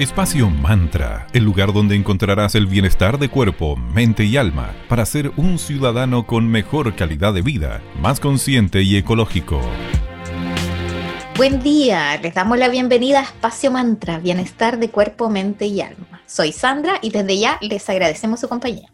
Espacio Mantra, el lugar donde encontrarás el bienestar de cuerpo, mente y alma para ser un ciudadano con mejor calidad de vida, más consciente y ecológico. Buen día, les damos la bienvenida a Espacio Mantra, bienestar de cuerpo, mente y alma. Soy Sandra y desde ya les agradecemos su compañía.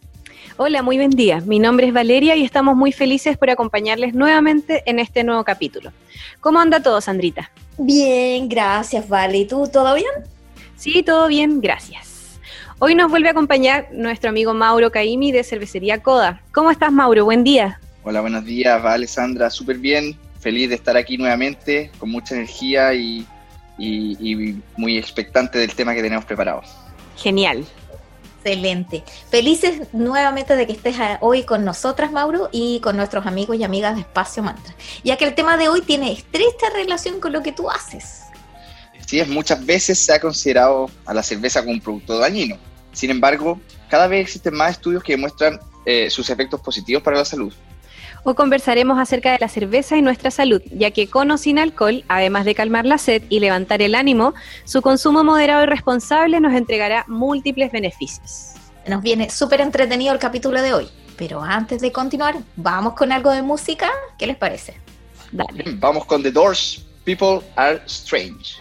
Hola, muy buen día. Mi nombre es Valeria y estamos muy felices por acompañarles nuevamente en este nuevo capítulo. ¿Cómo anda todo, Sandrita? Bien, gracias, Vale. ¿Y tú, todo bien? Sí, todo bien, gracias. Hoy nos vuelve a acompañar nuestro amigo Mauro Caimi de Cervecería Coda. ¿Cómo estás, Mauro? Buen día. Hola, buenos días, va Alessandra, súper bien. Feliz de estar aquí nuevamente, con mucha energía y, muy expectante del tema que tenemos preparado. Genial. Excelente. Felices nuevamente de que estés hoy con nosotras, Mauro, y con nuestros amigos y amigas de Espacio Mantra, ya que el tema de hoy tiene estrecha relación con lo que tú haces. Sí, es, muchas veces se ha considerado a la cerveza como un producto dañino. Sin embargo, cada vez existen más estudios que demuestran eh, sus efectos positivos para la salud. Hoy conversaremos acerca de la cerveza y nuestra salud, ya que con o sin alcohol, además de calmar la sed y levantar el ánimo, su consumo moderado y responsable nos entregará múltiples beneficios. Nos viene súper entretenido el capítulo de hoy, pero antes de continuar, vamos con algo de música. ¿Qué les parece? Dale. Vamos con The Doors, People Are Strange.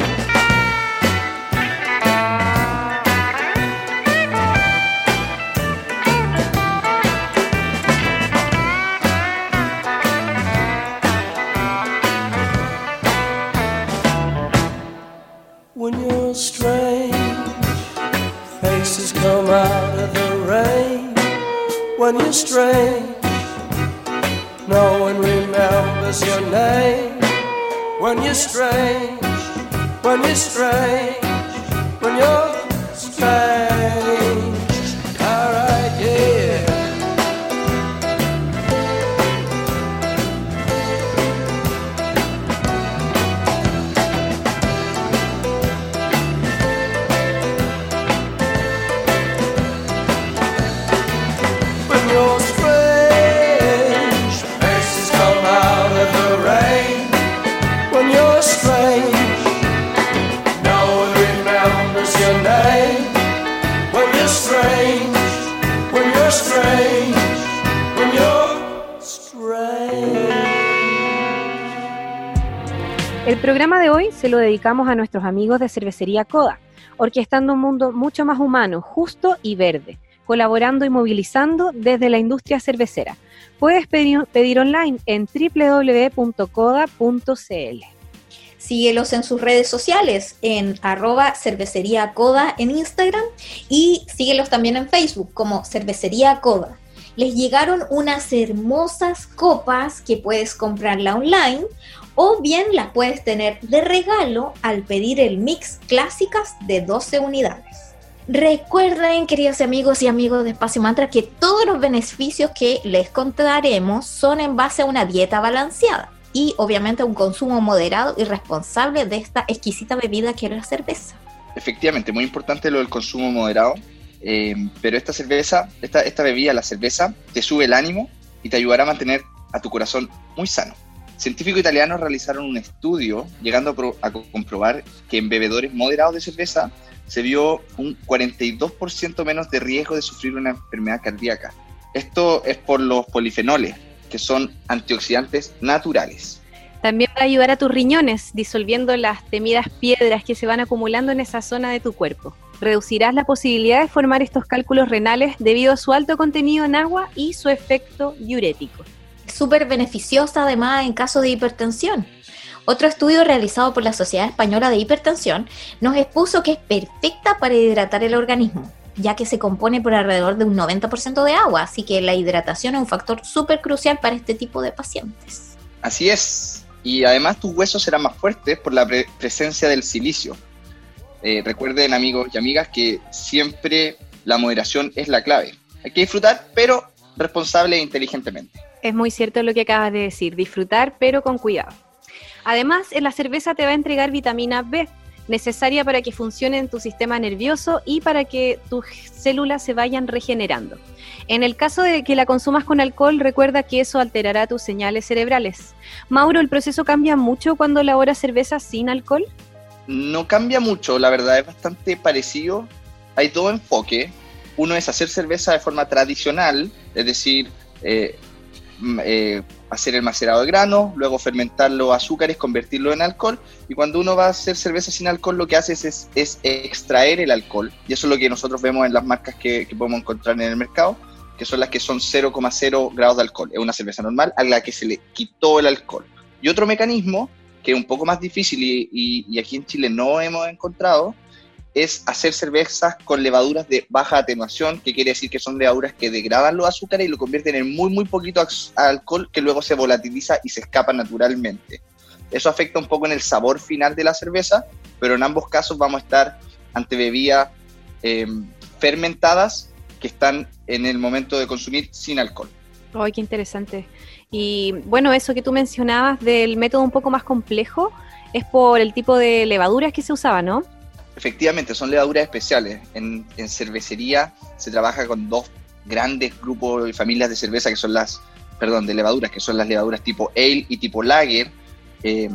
you're strange, when you're strange. Programa de hoy se lo dedicamos a nuestros amigos de Cervecería Coda, orquestando un mundo mucho más humano, justo y verde, colaborando y movilizando desde la industria cervecera. Puedes pedir, online en www.coda.cl. Síguelos en sus redes sociales en arroba cervecería coda en Instagram y síguelos también en Facebook como cervecería coda. Les llegaron unas hermosas copas que puedes comprarla online o bien las puedes tener de regalo al pedir el mix clásicas de 12 unidades. Recuerden, queridos amigos y amigos de Espacio Mantra, que todos los beneficios que les contaremos son en base a una dieta balanceada y obviamente a un consumo moderado y responsable de esta exquisita bebida que es la cerveza. Efectivamente, muy importante lo del consumo moderado, eh, pero esta cerveza, esta bebida, la cerveza, te sube el ánimo y te ayudará a mantener a tu corazón muy sano. Científicos italianos realizaron un estudio llegando a, comprobar que en bebedores moderados de cerveza se vio un 42% menos de riesgo de sufrir una enfermedad cardíaca. Esto es por los polifenoles, que son antioxidantes naturales. También va a ayudar a tus riñones, disolviendo las temidas piedras que se van acumulando en esa zona de tu cuerpo. Reducirás la posibilidad de formar estos cálculos renales debido a su alto contenido en agua y su efecto diurético. Súper beneficiosa además en caso de hipertensión. Otro estudio realizado por la Sociedad Española de Hipertensión nos expuso que es perfecta para hidratar el organismo, ya que se compone por alrededor de un 90% de agua, así que la hidratación es un factor súper crucial para este tipo de pacientes. Así es, y además tus huesos serán más fuertes por la presencia del silicio. Eh, recuerden amigos y amigas que siempre la moderación es la clave. Hay que disfrutar, pero responsable e inteligentemente. Es muy cierto lo que acabas de decir, disfrutar pero con cuidado. Además, en la cerveza te va a entregar vitamina B, necesaria para que funcione en tu sistema nervioso y para que tus células se vayan regenerando. En el caso de que la consumas con alcohol, recuerda que eso alterará tus señales cerebrales. Mauro, ¿el proceso cambia mucho cuando elaboras cerveza sin alcohol? No cambia mucho, la verdad es bastante parecido. Hay dos enfoques. Uno es hacer cerveza de forma tradicional, es decir, eh, eh, hacer el macerado de grano, luego fermentar los azúcares, convertirlo en alcohol. Y cuando uno va a hacer cerveza sin alcohol, lo que hace es, es, extraer el alcohol. Y eso es lo que nosotros vemos en las marcas que, podemos encontrar en el mercado, que son las que son 0,0 grados de alcohol. Es una cerveza normal a la que se le quitó el alcohol. Y otro mecanismo, que es un poco más difícil y, y aquí en Chile no hemos encontrado, es hacer cervezas con levaduras de baja atenuación, que quiere decir que son levaduras que degradan los azúcares y lo convierten en muy, muy poquito alcohol que luego se volatiliza y se escapa naturalmente. Eso afecta un poco en el sabor final de la cerveza, pero en ambos casos vamos a estar ante bebidas eh, fermentadas que están en el momento de consumir sin alcohol. ¡Ay, qué interesante! Y bueno, eso que tú mencionabas del método un poco más complejo es por el tipo de levaduras que se usaba, ¿no? Efectivamente, son levaduras especiales. En, cervecería se trabaja con dos grandes grupos y familias de cerveza que son las, perdón, de levaduras, que son las levaduras tipo ale y tipo lager, eh,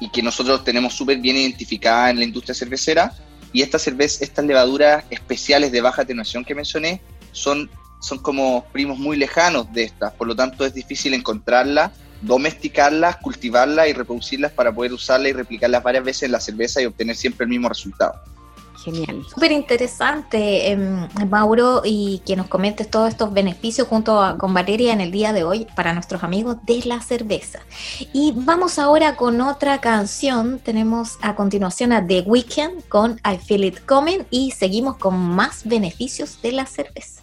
y que nosotros tenemos súper bien identificadas en la industria cervecera. Y estas, cerveza, estas levaduras especiales de baja atenuación que mencioné son, son como primos muy lejanos de estas, por lo tanto es difícil encontrarlas domesticarlas, cultivarlas y reproducirlas para poder usarlas y replicarlas varias veces en la cerveza y obtener siempre el mismo resultado. Genial. Súper interesante, em, Mauro, y que nos comentes todos estos beneficios junto a, con Valeria en el día de hoy para nuestros amigos de la cerveza. Y vamos ahora con otra canción. Tenemos a continuación a The Weeknd con I Feel It Coming y seguimos con más beneficios de la cerveza.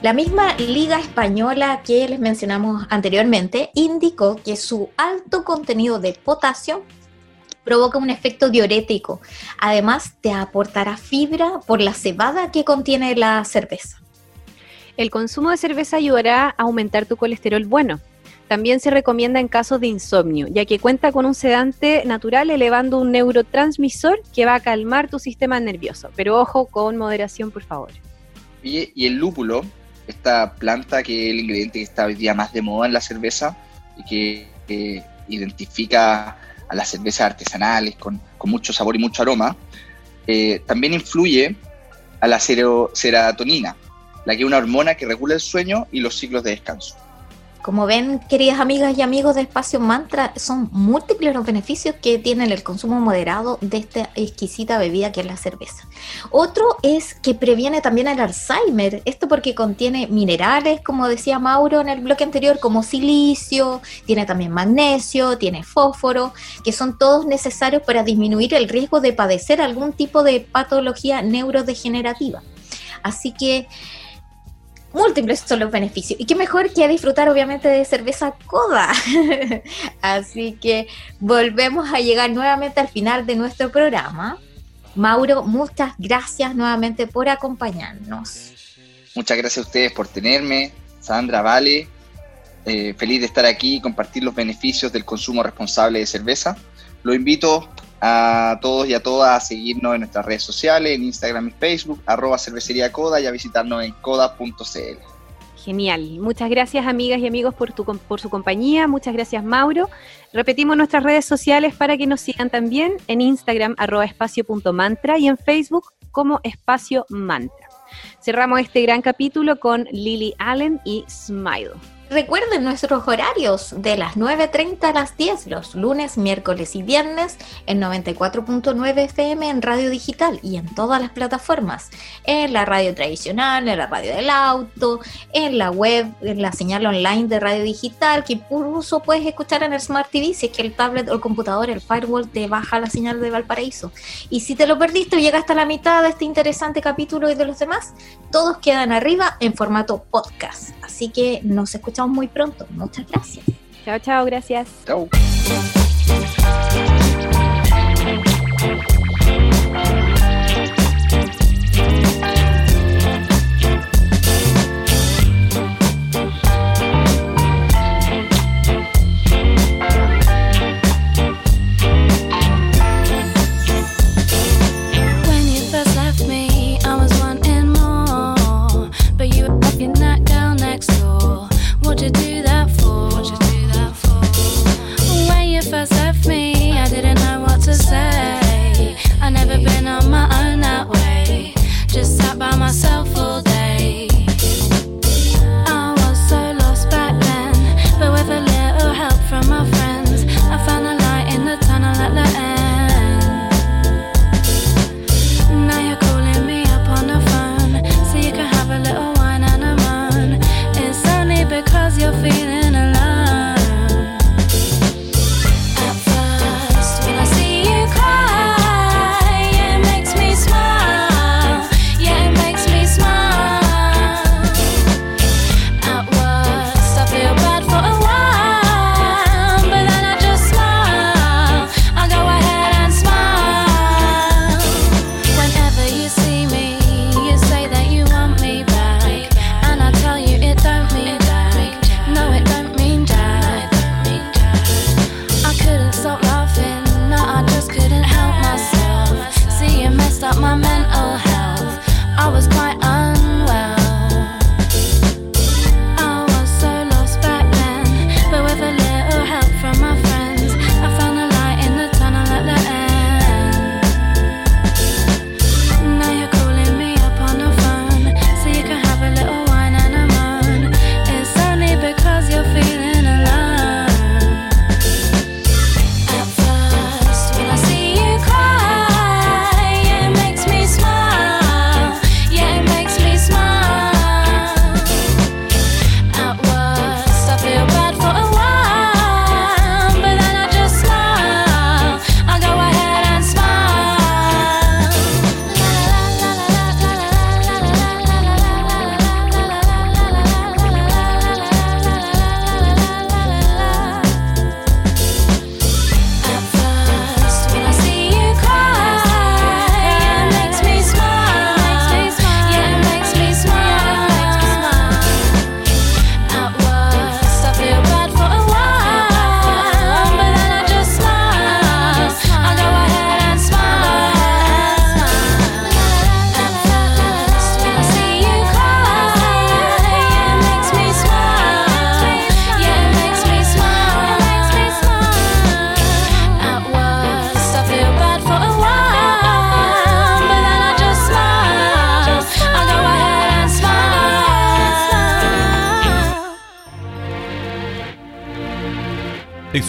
La misma Liga Española que les mencionamos anteriormente indicó que su alto contenido de potasio provoca un efecto diurético. Además, te aportará fibra por la cebada que contiene la cerveza. El consumo de cerveza ayudará a aumentar tu colesterol bueno. También se recomienda en casos de insomnio, ya que cuenta con un sedante natural elevando un neurotransmisor que va a calmar tu sistema nervioso. Pero ojo con moderación, por favor. Oye, y el lúpulo, esta planta que es el ingrediente que está hoy día más de moda en la cerveza y que identifica a las cervezas artesanales con, mucho sabor y mucho aroma, eh, también influye a la sero- serotonina, la que es una hormona que regula el sueño y los ciclos de descanso. Como ven, queridas amigas y amigos de Espacio Mantra, son múltiples los beneficios que tiene el consumo moderado de esta exquisita bebida que es la cerveza. Otro es que previene también el Alzheimer, esto porque contiene minerales, como decía Mauro en el bloque anterior, como silicio, tiene también magnesio, tiene fósforo, que son todos necesarios para disminuir el riesgo de padecer algún tipo de patología neurodegenerativa. Así que múltiples son los beneficios. Y qué mejor que disfrutar obviamente de cerveza coda. Así que volvemos a llegar nuevamente al final de nuestro programa. Mauro, muchas gracias nuevamente por acompañarnos. Muchas gracias a ustedes por tenerme, Sandra, Vale. Eh, feliz de estar aquí y compartir los beneficios del consumo responsable de cerveza. Lo invito a todos y a todas a seguirnos en nuestras redes sociales, en Instagram y Facebook, arroba cervecería Coda y a visitarnos en coda.cl. Genial. Muchas gracias amigas y amigos por, tu, por su compañía. Muchas gracias Mauro. Repetimos nuestras redes sociales para que nos sigan también en Instagram arroba espacio.mantra y en Facebook como espacio mantra. Cerramos este gran capítulo con Lily Allen y Smile. Recuerden nuestros horarios de las 9.30 a las 10, los lunes, miércoles y viernes en 94.9 FM en radio digital y en todas las plataformas, en la radio tradicional, en la radio del auto, en la web, en la señal online de radio digital, que incluso puedes escuchar en el Smart TV si es que el tablet o el computador, el firewall te baja la señal de Valparaíso. Y si te lo perdiste o llegaste a la mitad de este interesante capítulo y de los demás, todos quedan arriba en formato podcast. Así que nos escuchamos muy pronto. Muchas gracias. Chao, chao, gracias. Chau.